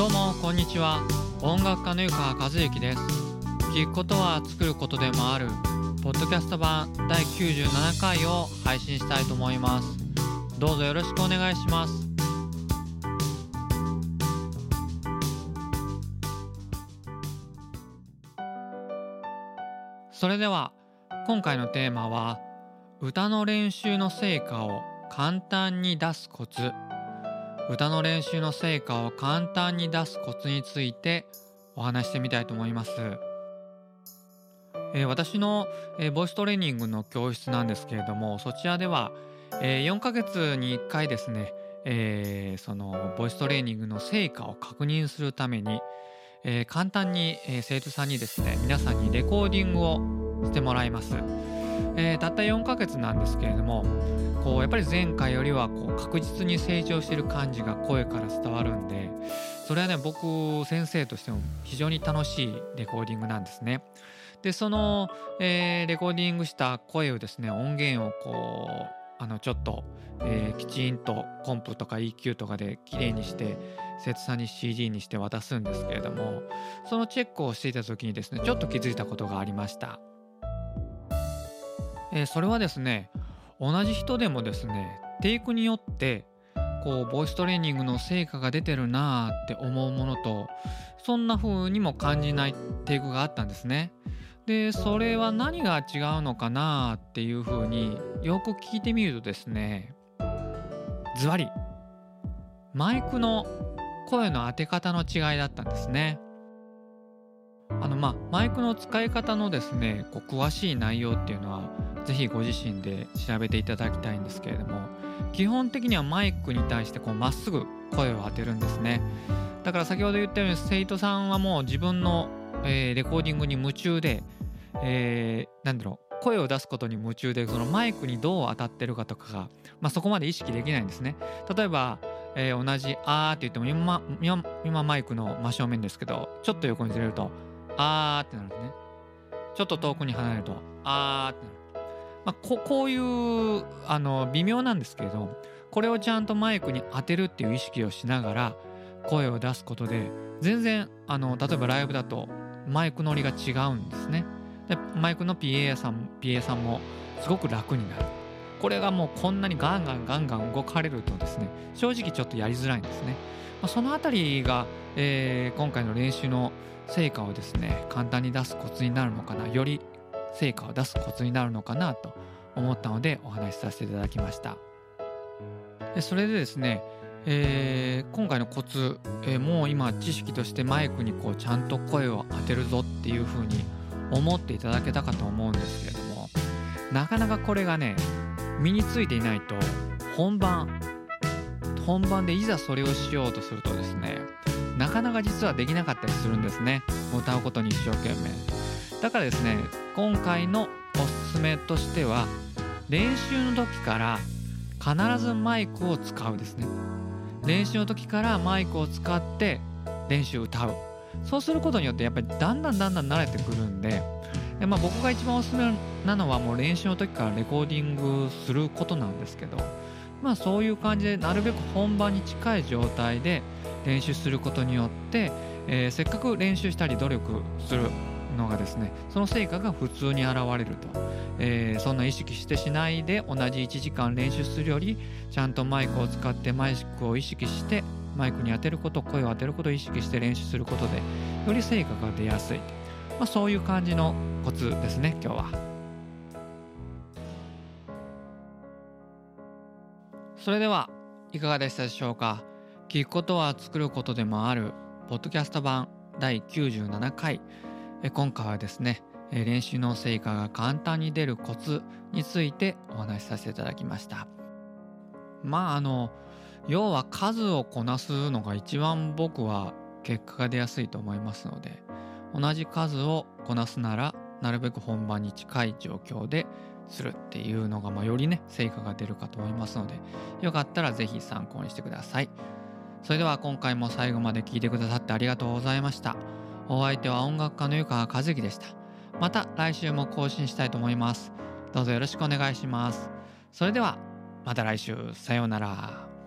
どうもこんにちは。音楽家の湯川和之です。聞くことは作ることでもある。ポッドキャスト版第97回を配信したいと思います。どうぞよろしくお願いします。それでは今回のテーマは歌の練習の成果を簡単に出すコツ。歌の練習の成果を簡単に出すコツについてお話してみたいと思います。えー、私の、えー、ボイストレーニングの教室なんですけれどもそちらでは、えー、4ヶ月に1回ですね、えー、そのボイストレーニングの成果を確認するために、えー、簡単に、えー、生徒さんにですね皆さんにレコーディングをしてもらいます。えー、たった4ヶ月なんですけれどもこうやっぱり前回よりはこう確実に成長してる感じが声から伝わるんでそれはね僕先生としても非常に楽しいレコーディングなんですね。でその、えー、レコーディングした声をですね音源をこうあのちょっと、えー、きちんとコンプとか EQ とかできれいにして生徒さんに CD にして渡すんですけれどもそのチェックをしていた時にですねちょっと気づいたことがありました。えー、それはですね同じ人でもですねテイクによってこうボイストレーニングの成果が出てるなーって思うものとそんな風にも感じないテイクがあったんですね。でそれは何が違うのかなっていう風によく聞いてみるとですねズバリマイクの声の当て方の違いだったんですね。まあマイクの使い方のですねこう詳しい内容っていうのは是非ご自身で調べていただきたいんですけれども基本的にはマイクに対してまっすぐ声を当てるんですね。だから先ほど言ったように生徒さんはもう自分の、えー、レコーディングに夢中で、えー、なんだろう声を出すことに夢中でそのマイクにどう当たってるかとかが、まあ、そこまで意識できないんですね。例えば、えー、同じ「あー」って言っても今今マイクの真正面ですけどちょっと横にずれると「あー」ってなるんですね。ちょっと遠くに離れると「あー」ってなる。まあ、ここういうあの微妙なんですけれどこれをちゃんとマイクに当てるっていう意識をしながら声を出すことで全然あの例えばライブだとマイク乗りが違うんですね。でマイクの PA さん PA さんもすごく楽になる。これがもうこんなにガンガンガンガン動かれるとですね正直ちょっとやりづらいんですね、まあ、そのあたりが、えー、今回の練習の成果をですね簡単に出すコツになるのかなより成果を出すコツになるのかなと思ったのでお話しさせていただきました。でそれでですね、えー、今回のコツ、えー、もう今知識としてマイクにこうちゃんと声を当てるぞっていうふうに思っていただけたかと思うんですけれどもなかなかこれがね身についていないと本番。本番でいざそれをしようとするとですねなかなか実はできなかったりするんですね。歌うことに一生懸命。だからですね今回のおすすめとしては練習の時から必ずマイクを使うですね。練習の時からマイクを使って練習歌う。そうすることによってやっぱりだんだんだんだん慣れてくるんでで、まあ、僕が一番おすすめなのはもう練習の時からレコーディングすることなんですけどまあそういう感じでなるべく本番に近い状態で練習することによって、えー、せっかく練習したり努力するのがですねその成果が普通に現れると、えー、そんな意識してしないで同じ1時間練習するよりちゃんとマイクを使ってマイクを意識してマイクに当てること声を当てることを意識して練習することでより成果が出やすい、まあ、そういう感じのコツですね今日は。それではいかがでしたでしょうか？聞くことは作ることでもある。ポッドキャスト版第97回。今回はですね練習の成果が簡単に出るコツについてお話しさせていただきました。まああの要は数をこなすのが一番僕は結果が出やすいと思いますので同じ数をこなすならなるべく本番に近い状況でするっていうのが、まあ、よりね成果が出るかと思いますのでよかったら是非参考にしてくださいそれでは今回も最後まで聞いてくださってありがとうございました。お相手は音楽家の湯川和樹でした。また来週も更新したいと思います。どうぞよろしくお願いします。それではまた来週さようなら。